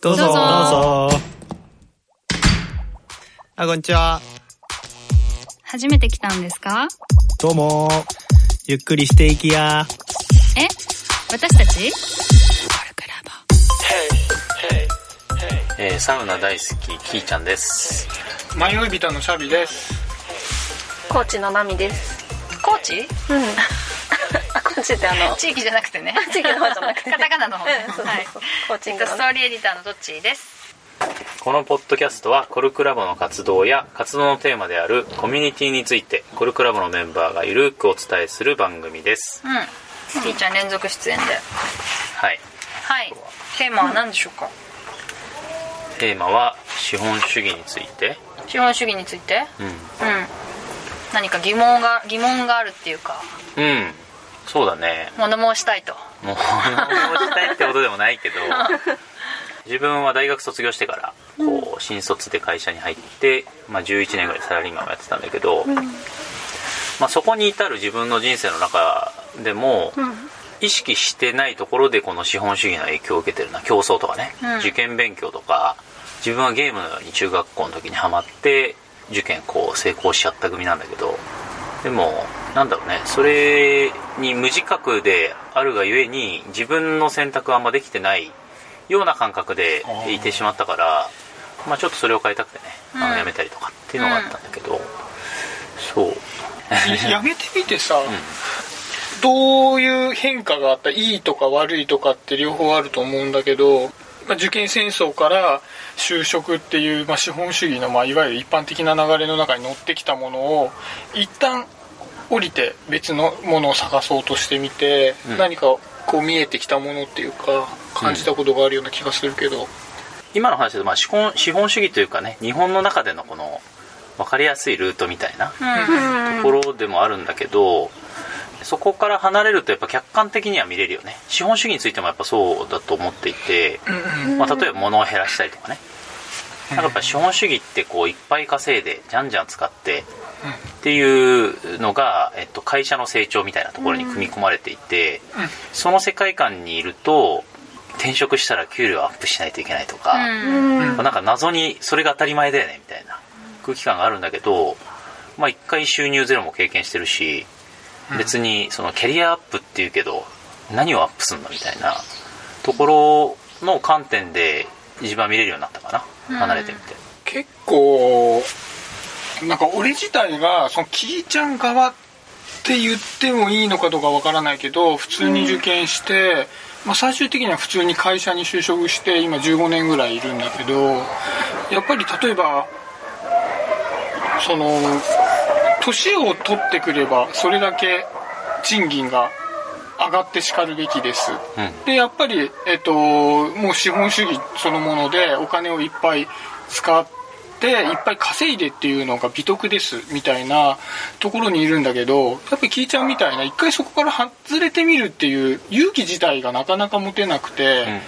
どうぞ。どうぞどうぞ。あ、こんにちは。初めて来たんですか？どうも。ゆっくりしていきや。え？私たち？えーサウナ大好きキーちゃんです迷い人のシャビです高知のナミです高知うんあ高知ってあの 地域じゃなくてね。地域の方じゃなくて。カタカナの方ね。コーチングのストーリーエディターのどっちです。このポッドキャストはコルクラボの活動や活動のテーマであるコミュニティについてコルクラボのメンバーがゆるくお伝えする番組です。うん。キーちゃん連続出演で。はい。はい。テーマは何でしょうか？テーマは資本主義について。資本主義について？ううん。何か疑問が疑問があるっていうか。んうんそうだね。物申したいと。物申したいってことでもないけど 自分は大学卒業してからこう新卒で会社に入って、まあ、11年ぐらいサラリーマンをやってたんだけど、まあ、そこに至る自分の人生の中でも、意識してないところでこの資本主義の影響を受けてるな競争とかね、うん。受験勉強とか自分はゲームのように中学校の時にハマって受験こう成功しちゃった組なんだけどでもなんだろうね。それに無自覚であるがゆえに自分の選択はあんまできてないような感覚でいてしまったからまあちょっとそれを変えたくてねあうん。のやめたりとかっていうのがあったんだけど、そう。いやめてみてさ、どういう変化があったいいとか悪いとかって両方あると思うんだけど、まあ、受験戦争から就職っていう、まあ、資本主義の、まあ、いわゆる一般的な流れの中に乗ってきたものを一旦降りて別のものを探そうとしてみて、うん。何かこう見えてきたものっていうか感じたことがあるような気がするけど、今の話で、まあ、資本資本主義というかね日本の中でのこの分かりやすいルートみたいなところでもあるんだけどそこから離れるとやっぱ客観的には見れるよね。資本主義についてもやっぱそうだと思っていて、まあ、例えば物を減らしたりとかねなんかやっぱ資本主義ってこういっぱい稼いでじゃんじゃん使ってっていうのが、えっと、会社の成長みたいなところに組み込まれていて、その世界観にいると転職したら給料アップしないといけないとか、うん。なんか謎にそれが当たり前だよねみたいな空気感があるんだけどまあ一回収入ゼロも経験してるし別にそのキャリアアップっていうけど何をアップすんのみたいなところの観点で一番見れるようになったかな離れてみて。結構なんか俺自体がそのキーちゃん側って言ってもいいのかどうかわからないけど普通に受験して、まあ、最終的には普通に会社に就職して今15年ぐらいいるんだけどやっぱり例えばその年を取ってくればそれだけ賃金が上がってしかるべきです、うん。でやっぱり、えっと、もう資本主義そのものでお金をいっぱい使っていっぱい稼いでっていうのが美徳ですみたいなところにいるんだけどやっぱりキーちゃんみたいな一回そこから外れてみるっていう勇気自体がなかなか持てなくて、うんうん。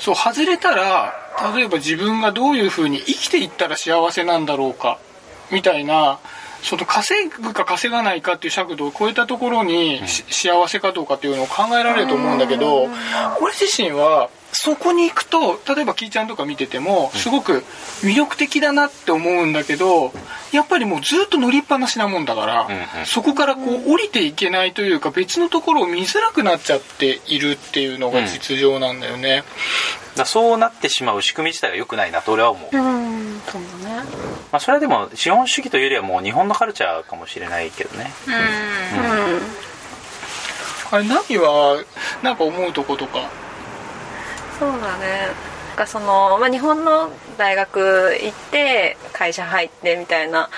そう外れたら例えば自分がどういうふうに生きていったら幸せなんだろうかみたいなその稼ぐか稼がないかっていう尺度を超えたところに、し幸せかどうかっていうのを考えられると思うんだけど俺自身はそこに行くと例えばキーちゃんとか見ててもすごく魅力的だなって思うんだけどやっぱりもうずっと乗りっぱなしなもんだから、んうん。そこからこう降りていけないというか別のところを見づらくなっちゃっているっていうのが実情なんだよね。だからそうなってしまう仕組み自体が良くないなと俺は思う、まうんそうだね。あ、それはでも資本主義というよりはもう日本のカルチャーかもしれないけどね。うん。うん。あれナミはなんか思うとことか？そうだね。かその、まあ、日本の大学行って会社入ってみたいな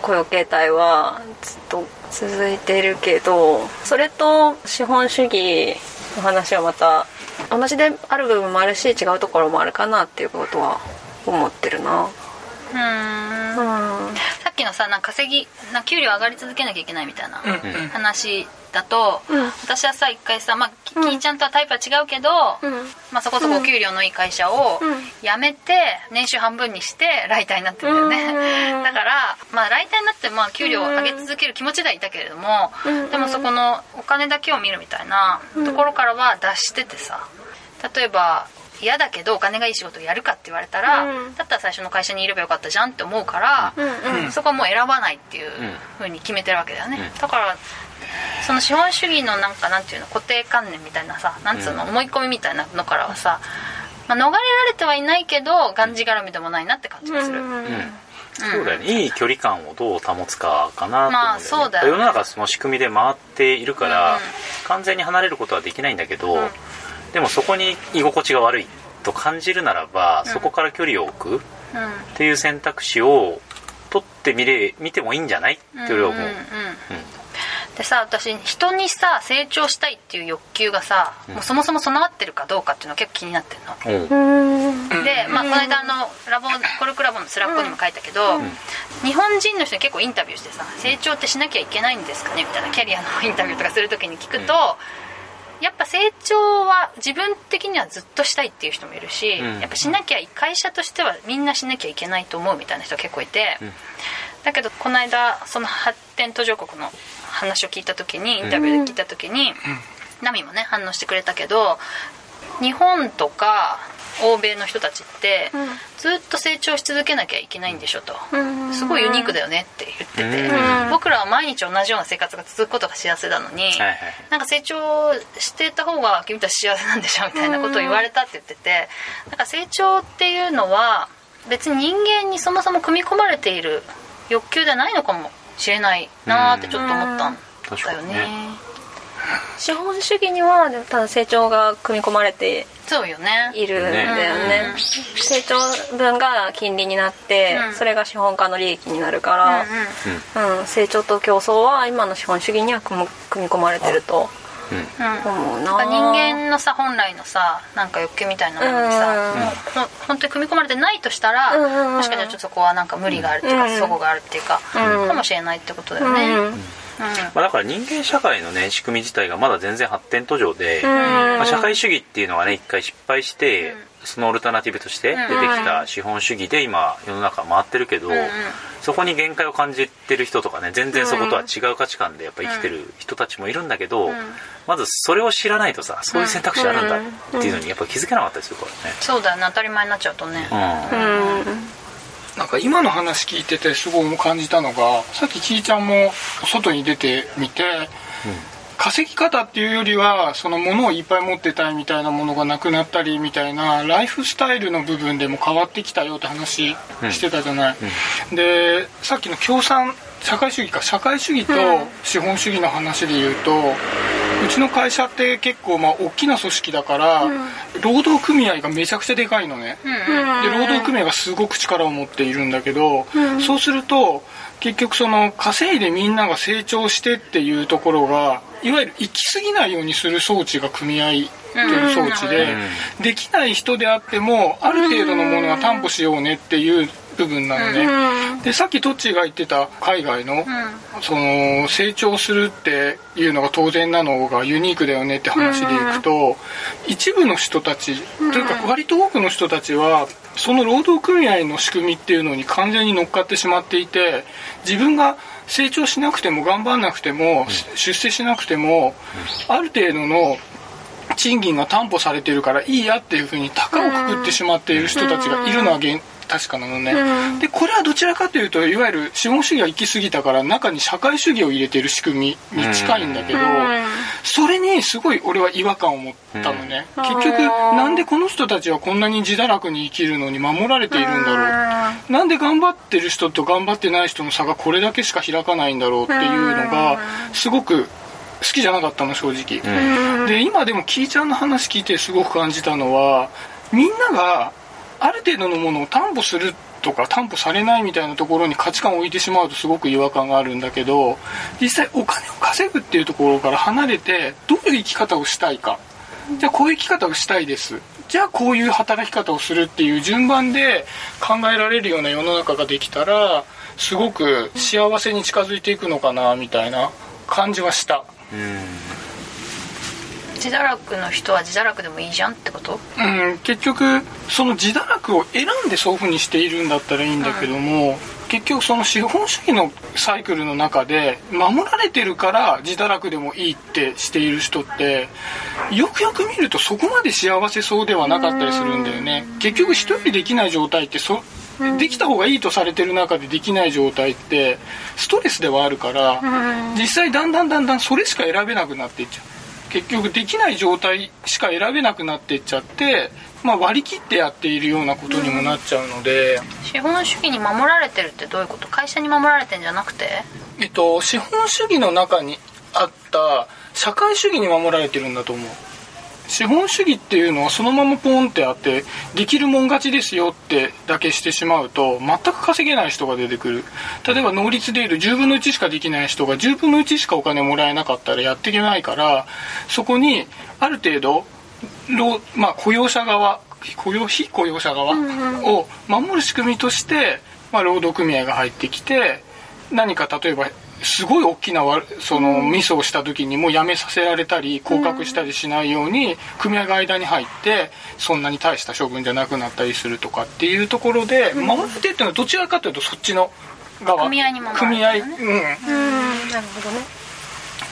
雇用形態はずっと続いてるけどそれと資本主義の話はまた同じである部分もあるし違うところもあるかなっていうことは思ってるな。うん。のさなんか稼ぎなんか給料上がり続けなきゃいけないみたいな話だと、うん私はさ一回さ、まあ、キキーちゃんとはタイプは違うけど、うんまあ、そこそこお給料のいい会社をうん辞めて年収半分にしてライターになってるんだよね、うん だから、まあ、ライターになってまあ給料を上げ続ける気持ちではいたけれども、うんでもそこのお金だけを見るみたいなところからは脱しててさ例えば嫌だけどお金がいい仕事をやるかって言われたら、うん。だったら最初の会社にいればよかったじゃんって思うから、うんうん。そこはもう選ばないっていうふうに決めてるわけだよね、うん。だからその資本主義のなんかなんていうの固定観念みたいなさなんつうの、思い込みみたいなのからはさ、まあ、逃れられてはいないけどがんじがらみでもないなって感じがする、うんうんそうだよね。いい距離感をどう保つかかなと思うんだよね,、まあそうだよね。世の中その仕組みで回っているから、うん。完全に離れることはできないんだけど、うんでもそこに居心地が悪いと感じるならば、うん。そこから距離を置くっうん。ていう選択肢を取ってみれ見てもいいんじゃない？って俺は思う、んんん。でさ私人にさ成長したいっていう欲求がさ、うん。もうそもそも備わってるかどうかっていうのが結構気になってるの、うん。うん。で、まあ、この間あのラボコルクラボのスラックにも書いたけど、日本人の人に結構インタビューしてさ成長ってしなきゃいけないんですかね？みたいなキャリアのインタビューとかする時に聞くと、やっぱ成長は自分的にはずっとしたいっていう人もいるし、うん。やっぱしなきゃ会社としてはみんなしなきゃいけないと思うみたいな人結構いて、うん。だけどこの間その発展途上国の話を聞いた時にインタビューで聞いた時に、ナミもね反応してくれたけど日本とか欧米の人たちって、うん。ずっと成長し続けなきゃいけないんでしょと、うんすごいユニークだよねって言ってて、うん僕らは毎日同じような生活が続くことが幸せなのに、なんか成長してた方が君たち幸せなんでしょみたいなことを言われたって言っててなんか成長っていうのは別に人間にそもそも組み込まれている欲求ではないのかもしれないなーってちょっと思ったん確だよね資本主義にはただ成長が組み込まれてそうよね。いるんだよね。うん。成長分が金利になって、うん。それが資本家の利益になるから、うん成長と競争は今の資本主義には組み込まれてるとうん。思うな。なんか人間のさ本来のさなんか欲求みたいなものにさ、う本当に組み込まれてないとしたら、うんもしかしたらちょっとそこはなんか無理があるっていうか、うん。齟齬があるっていうか、うん。かもしれないってことだうんよね、うんまあ、だから人間社会のね仕組み自体がまだ全然発展途上で、うん。まあ、社会主義っていうのがね一回失敗して、うん。そのオルタナティブとして出てきた資本主義で今世の中回ってるけど、そこに限界を感じてる人とかね全然そことは違う価値観でやっぱ生きてる人たちもいるんだけど、うん。まずそれを知らないとさそういう選択肢あるんだっていうのにやっぱ気づけなかったりするからそうだよね。当たり前になっちゃうとね、ね。うんなんか今の話聞いててすごい感じたのがさっききーちゃんも外に出てみて、稼ぎ方っていうよりはその物をいっぱい持ってたいみたいなものがなくなったりみたいなライフスタイルの部分でも変わってきたよって話してたじゃない、でさっきの共産社会主義か。社会主義と資本主義の話で言うと、うちの会社って結構まあ大きな組織だから、労働組合がめちゃくちゃでかいのね、うん。うん。で労働組合がすごく力を持っているんだけど、そうすると結局その稼いでみんなが成長してっていうところがいわゆる行き過ぎないようにする装置が組合っていう装置で、できない人であってもある程度のものは担保しようねっていう部分なのね、でさっきトッチーが言ってた海外の、その成長するっていうのが当然なのがユニークだよねって話でいくと、一部の人たち、というか割と多くの人たちはその労働組合の仕組みっていうのに完全に乗っかってしまっていて自分が成長しなくても頑張んなくても、出世しなくてもある程度の賃金が担保されてるからいいやっていうふうに高をくくってしまっている人たちがいるのは現確かなのね、でこれはどちらかというといわゆる資本主義が行き過ぎたから中に社会主義を入れてる仕組みに近いんだけど、それにすごい俺は違和感を持ったのね、結局なんでこの人たちはこんなに自堕落に生きるのに守られているんだろう、なんで頑張ってる人と頑張ってない人の差がこれだけしか開かないんだろうっていうのがすごく好きじゃなかったの正直、で今でもキーちゃんの話聞いてすごく感じたのはみんながある程度のものを担保するとか担保されないみたいなところに価値観を置いてしまうとすごく違和感があるんだけど実際お金を稼ぐっていうところから離れてどういう生き方をしたいか。じゃあこういう生き方をしたいです。じゃあこういう働き方をするっていう順番で考えられるような世の中ができたらすごく幸せに近づいていくのかなみたいな感じはした。うん。自堕落の人は自堕落でもいいじゃんってこと？うん、結局その自堕落を選んでそういうふうにしているんだったらいいんだけども、結局その資本主義のサイクルの中で守られてるから自堕落でもいいってしている人ってよくよく見るとそこまで幸せそうではなかったりするんだよね。結局一人できない状態ってそできた方がいいとされてる中でできない状態ってストレスではあるから実際だんだんだんだんそれしか選べなくなっていっちゃう結局できない状態しか選べなくなっていっちゃって、まあ、割り切ってやっているようなことにもなっちゃうので、資本主義に守られてるってどういうこと？会社に守られてんじゃなくて？えっと、資本主義の中にあった社会主義に守られてるんだと思う資本主義っていうのはそのままポンってあってできるもん勝ちですよってだけしてしまうと全く稼げない人が出てくる。例えば能率でいうと10分の1しかできない人が10分の1しかお金もらえなかったらやっていけないからそこにある程度労まあ、雇用者側雇用非雇用者側を守る仕組みとして、まあ、労働組合が入ってきて何か例えばすごい大きなわそのミスをした時にもう辞めさせられたり降格したりしないように組合が間に入ってそんなに大した処分じゃなくなったりするとかっていうところで守られてっていうのはどちらかというとそっちの側。組合に守ら組合、うん、うん。なるほどね。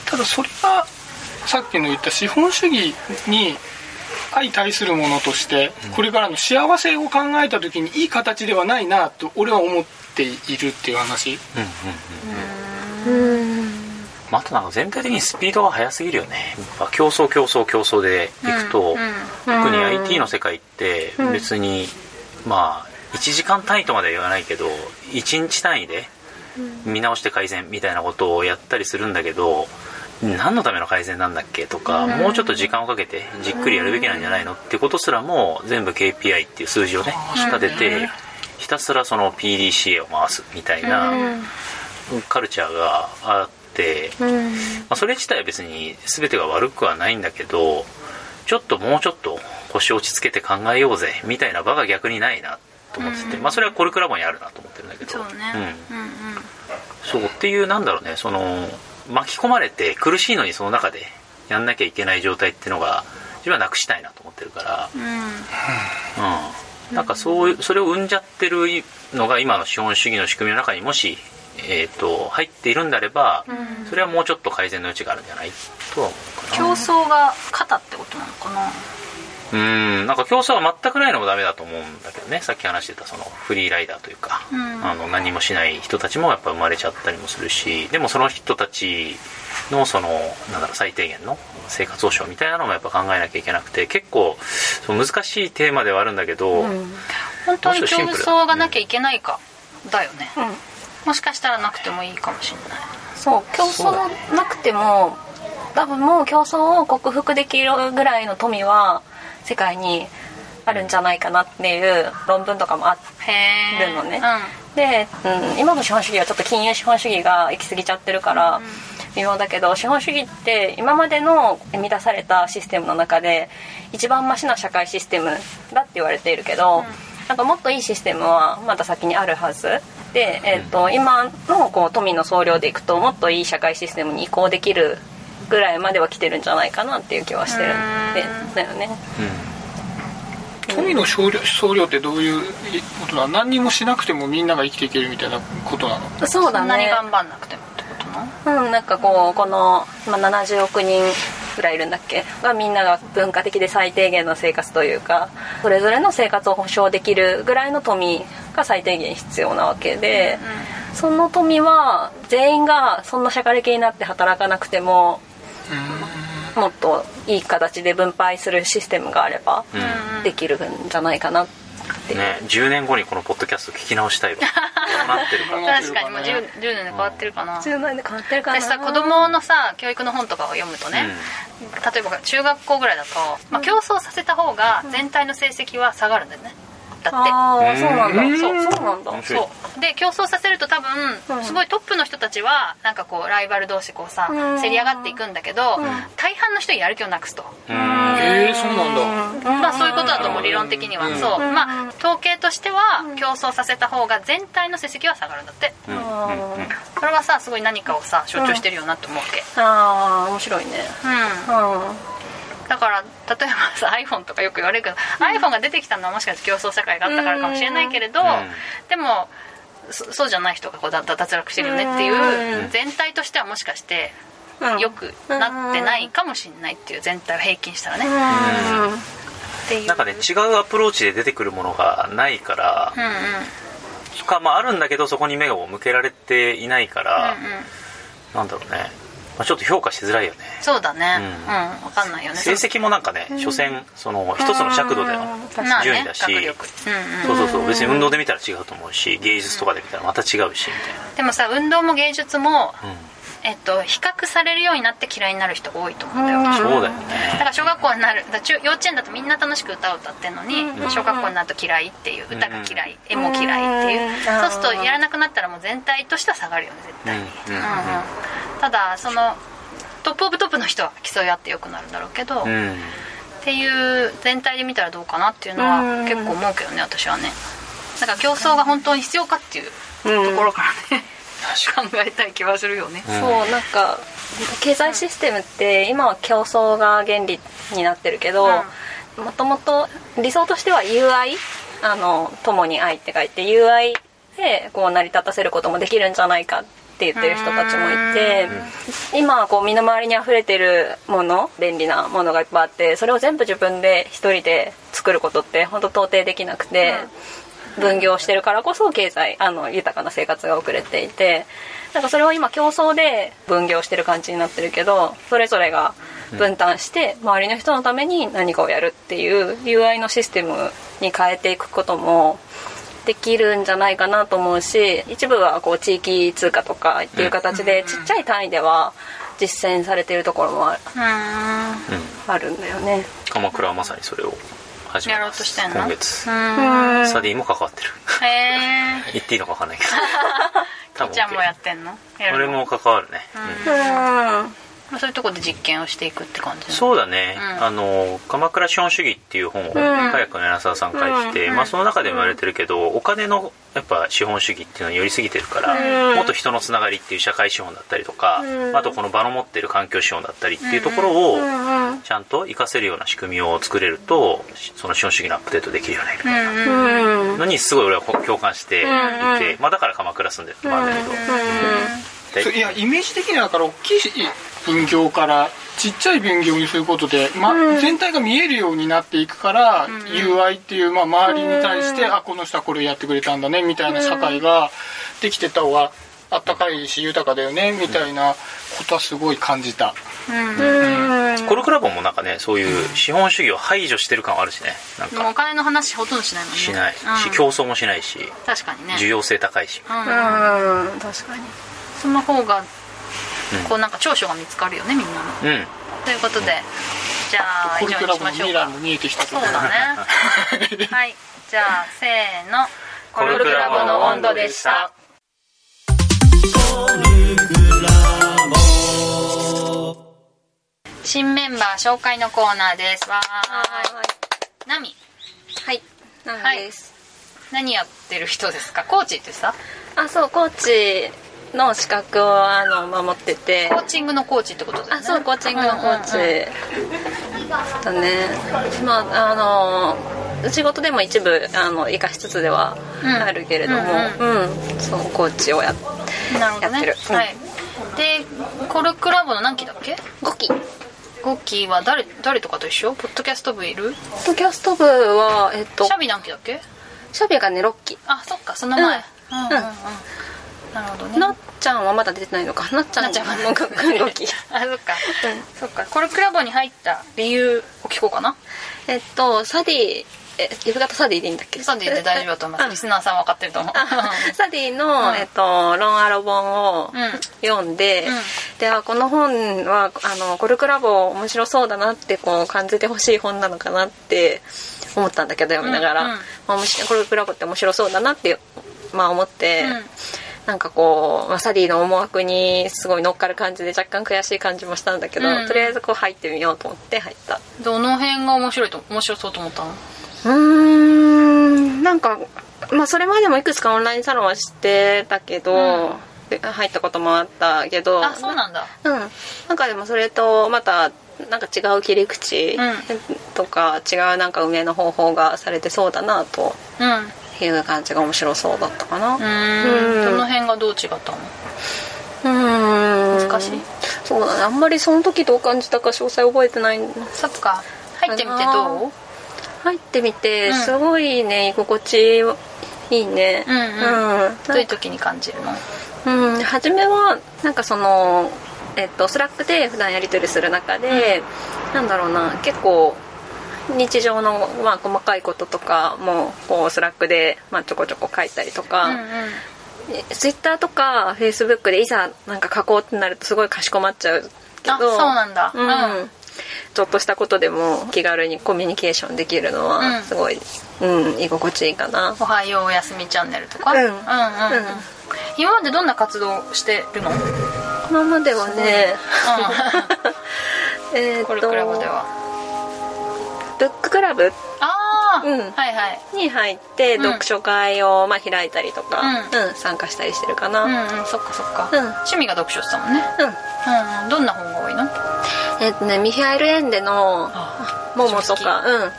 ただそれがさっきの言った資本主義に相対するものとしてこれからの幸せを考えた時にいい形ではないなと俺は思っているっていう話。うん。うんまあ、あとなんか全体的にスピードが速すぎるよね。競争競争競争でいくと、特に IT の世界って別に、まあ1時間単位とまでは言わないけど1日単位で見直して改善みたいなことをやったりするんだけど何のための改善なんだっけとか、もうちょっと時間をかけてじっくりやるべきなんじゃないのってことすらも全部 KPI っていう数字をね立ててひたすらその PDCA を回すみたいなカルチャーがあって、まあ、それ自体は別に全てが悪くはないんだけどちょっともうちょっと腰を落ち着けて考えようぜみたいな場が逆にないなと思ってて、まあそれはコルクラボにあるなと思ってるんだけど。そうね。うん。うんうん。そうっていうなんだろうねその巻き込まれて苦しいのにその中でやんなきゃいけない状態っていうのが自分はなくしたいなと思ってるから、うん。うん、なんかそうそれを生んじゃってるのが今の資本主義の仕組みの中にもし、えー、と入っているんであれば、それはもうちょっと改善の余地があるんじゃない？とは思うかな。競争が肩ってことなのかな？うんなんか競争は全くないのもダメだと思うんだけどね。さっき話してたそのフリーライダーというか、うん。あの何もしない人たちもやっぱ生まれちゃったりもするしでもその人たちのそのなんだろう最低限の生活保障みたいなのもやっぱ考えなきゃいけなくて結構その難しいテーマではあるんだけど、本当に競争がなきゃいけないかだよね、もしかしたらなくてもいいかもしれない。そう競争なくても多分もう競争を克服できるぐらいの富は世界にあるんじゃないかなっていう論文とかもあるのね。で、うん、今の資本主義はちょっと金融資本主義が行き過ぎちゃってるから微妙だけど資本主義って今までの生み出されたシステムの中で一番マシな社会システムだって言われているけど、なんかもっといいシステムはまだ先にあるはず。で、えー、と今のこう富の総量でいくともっといい社会システムに移行できるぐらいまでは来てるんじゃないかなっていう気はしてる。ん。でだよね。富の総量総量ってどういうことなの？何にもしなくてもみんなが生きていけるみたいなことなの？そうだそんなにね頑張んなくてもってことなうん、なんかこうこの、まあ、70億人ぐらいいるんだっけ？がみんなが文化的で最低限の生活というかそれぞれの生活を保障できるぐらいの富が最低限必要なわけで、その富は全員がそんな社会的になって働かなくてももっといい形で分配するシステムがあればできるんじゃないかなっていう、ね、10年後にこのポッドキャスト聞き直したいわ。どうなってるか確かにもう 10, 10年で変わってるかな。10年で変わってるかな。私さ子供のさ教育の本とかを読むとね、例えば中学校ぐらいだと、まあ、競争させた方が全体の成績は下がるんだよね。だって。ああそうなんだ。うん。そうそうなんだ。そう。で競争させると多分すごいトップの人たちはなんかこうライバル同士こうさうん。競り上がっていくんだけど大半の人にやる気をなくすと。うん。ええそうなんだ。まあそういうことだと思う理論的には。そう。まあ統計としては競争させた方が全体の成績は下がるんだって。これはさすごい何かをさ象徴してるよなって思うわけ。ああ面白いね。うん。うんだから例えばさ iPhone とかよく言われるけど、iPhone が出てきたのはもしかして競争社会があったからかもしれないけれど、うん。でもそそうじゃない人がこうだ脱落してるよねっていう全体としてはもしかしてうん。良くなってないかもしれないっていう全体を平均したらね。なんかね違うアプローチで出てくるものがないからうんうん。かまああるんだけどそこに目を向けられていないから、うんうん。なんだろうね、まあ、ちょっと評価しづらいよね。そうだね。ううんん分かんないよね。成績もなんかね所詮その一つの尺度でのまあね。順位だし、学力。うんうん。そうそうそう。別に運動で見たら違うと思うし芸術とかで見たらまた違うしみたいでもさ運動も芸術もな、えっと、比較されるようになって嫌いになる人が多いと思うんだよ、うん、だそうだよね。から小学校になるだ中幼稚園だとみんな楽しく歌を歌ってるのに、小学校になると嫌いっていう歌が嫌い、絵も嫌いっていう、うん。そうするとやらなくなったらもう全体としては下がるよね絶対。に、うん。うんうんただそのトップオブトップの人は競い合ってよくなるんだろうけど、っうん。ていう全体で見たらどうかなっていうのはうん。結構思うけどね私はね。だから競争が本当に必要かっていうところからね、考えたい気はするよね、うん。そうなんか経済システムって今は競争が原理になってるけどもともと理想としては UI あの共に愛って書いて UI でこう成り立たせることもできるんじゃないかって言ってる人たちもいて今はこう身の回りに溢れてるもの便利なものがいっぱいあってそれを全部自分で一人で作ることって本当到底できなくて、分業してるからこそ経済あの豊かな生活が遅れていてなんかそれを今競争で分業してる感じになってるけどそれぞれが分担して周りの人のために何かをやるっていう UI のシステムに変えていくこともできるんじゃないかなと思うし一部はこう地域通貨とかっていう形でちっちゃい単位では実践されてるところもある。うん。あるんだよね。鎌倉はまさにそれを始めやろますうとしてんの？今月。うん。サディも関わってる。へえ 言っていいのか分かんないけど。多分ちゃんもやってんの？俺も関わるね、うん。うんまあそういうところで実験をしていくって感じそうだね、うん。あの「鎌倉資本主義」っていう本をカヤックの柳沢さん書いてて、まあ、その中でも言われてるけどお金のやっぱ資本主義っていうのに寄りすぎてるから、もっと人のつながりっていう社会資本だったりとか、あとこの場の持ってる環境資本だったりっていうところをちゃんと活かせるような仕組みを作れるとその資本主義のアップデートできるよねみたいなうん。のにすごい俺は共感していて、まあ、だから鎌倉住んでるのもあけど、いやイメージ的にはだから大きい分業からちっちゃい分業にすることで、ま全体が見えるようになっていくから、UI っていう、まあ、周りに対して、あこの人はこれをやってくれたんだねみたいな社会ができてった方があったかいし豊かだよねみたいなことはすごい感じた、コルクラボもなんかねそういう資本主義を排除してる感はあるしね。なんか。もうお金の話ほとんどしないもんね。しないし、うん。競争もしないし確かにね。需要性高いし、うん。うん確かに。その方がこうなんか長所が見つかるよねみんなの。うん。ということでじゃあ以上にしましょうか。そうだね。はい。じゃあせーの。コルクラボの温度でした。新メンバー紹介のコーナーです。わーい。ナミ。はい。なんです、何やってる人ですか？コーチってさ。あそうコーチの資格をあの守ってて。コーチングのコーチってことだよね。あそうコーチングのコーチ。うんうんうん。だね。まああの仕事でも一部あの生かしつつではうん。あるけれども。うん、そうコーチをやなるほどね。やってる。うん。はい。でコルクラボの何期だっけ？5期。ポ5期は誰誰とかと一緒？ポッドキャスト部いる？ッドキャスト部はえっとシャビ何期だっけ？シャビがね6期。あそっかその前。ううんんうん。うんなるほどね。なっちゃんはまだ出てないのか。なっちゃんなっちゃんは。もう5期 あそっか、そっか。コルクラボに入った理由を聞こうかな。えっとサディえ呼び方サディでいいんだっけ？サディーで大丈夫だと思いますリスナーさん分かってると思う。あサディの、うん。えっと、ロンアロ本をうん。読ん。で、うんこの本はあのコルクラボ面白そうだなってこう感じてほしい本なのかなって思ったんだけど読みながら、うんうん。コルクラボって面白そうだなって、まあ、思って、うんなんかこう、まあ、サディの思惑にすごい乗っかる感じで若干悔しい感じもしたんだけど、うん。とりあえずこう入ってみようと思って入った。どの辺が面白いと面白そうと思ったの？うーんなんか、まあ、それまでもいくつかオンラインサロンは知ってたけど、うん。で入ったこともあったけどあそうなんだ。うん。なんかでもそれとまたなんか違う切り口うん。とか違うなんか運営の方法がされてそうだなという感じが面白そうだったかな。うーん。どの辺がどう違ったの？うん。難しい？そうだね。あんまりその時どう感じたか詳細覚えてない。そっか。入ってみてどう？入ってみてうん。すごいね居心地いいね。うんうん。うん。どういう時に感じるの？うん、初めはなんかその、えっと、スラックで普段やり取りする中で、なんだろうな結構日常の、まあ、細かいこととかもこうスラックで、まあ、ちょこちょこ書いたりとか、うんうん。ツイッターとかフェイスブックでいざなんか書こうってなるとすごいかしこまっちゃうけどあそうなんだ。うん。うん。ちょっとしたことでも気軽にコミュニケーションできるのうん。はすごい、うん居心地いいかな。おはようおやすみチャンネルとか？うん。うんうんうん。うん。今までどんな活動してるの？今まではね えーっとコルクラボではブッククラブああ、うん。はいはい。に入ってうん。読書会をまあ開いたりとか、ううん参加したりしてるかな、うんうんうんそっかそっか、うん。趣味が読書してたもんね。うん。うんどんな本が多いの？えっとねミヒャエル・エンデのあ「モモ」とか、うん、うん。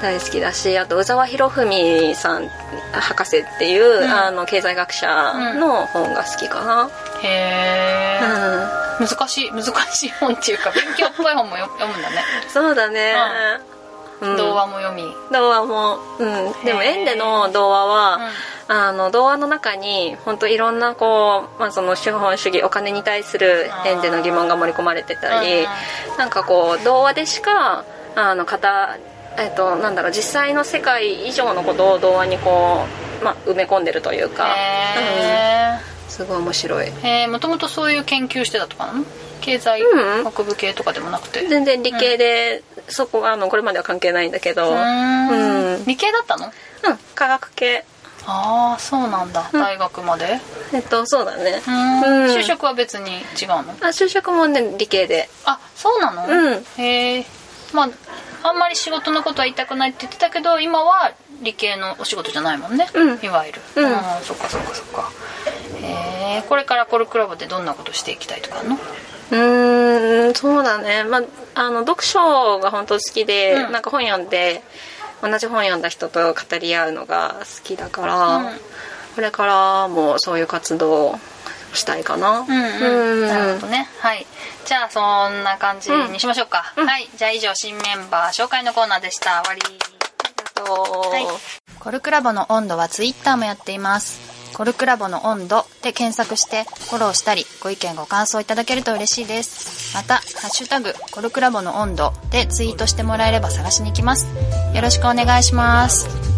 大好きだしあと宇沢博文さん博士っていう、ん。あの経済学者の本が好きかな、へえ、うん難しい難しい本っていうか勉強っぽい本もよ読むんだね、そうだね、うん。童話も読み。童話も、うん、でもへーエンデの童話は、あの童話の中に本当いろんなこう、まあ、その資本主義お金に対するエンデの疑問が盛り込まれてたりうんなんかこう童話でしかあの語えっとなんだろう実際の世界以上のことを童話にこう、まあ、埋め込んでるというか、へうん、すごい面白い。えもともとそういう研究してたとかなの？経済うん。学部系とかでもなくて。全然理系で、そこはあのこれまでは関係ないんだけど。ううん。理系だったの？科学系。ああそうなんだ。大学まで？えっとそうだね。うん。うん。就職は別に違うの？あ就職もね理系で。あそうなの？うん。へえまああんまり仕事のことは言いたくないって言ってたけど今は理系のお仕事じゃないもんね、うん。いわゆる。うんそっかそっかそっかへえこれからコルクラブでどんなことしていきたいとかあるの？うーんそうだね。まああの読書が本当好きで、うん。なんか本読んで同じ本読んだ人と語り合うのが好きだから、うん。これからもそういう活動をしたいかな。うんうん、うん。なるほどね。はい。じゃあそんな感じにしましょうか、はい。じゃあ以上新メンバー紹介のコーナーでした。終わり。あとはい。コルクラボの温度はツイッターもやっています。コルクラボの温度で検索してフォローしたりご意見ご感想いただけると嬉しいです。また、ハッシュタグコルクラボの温度でツイートしてもらえれば探しに行きます。よろしくお願いします。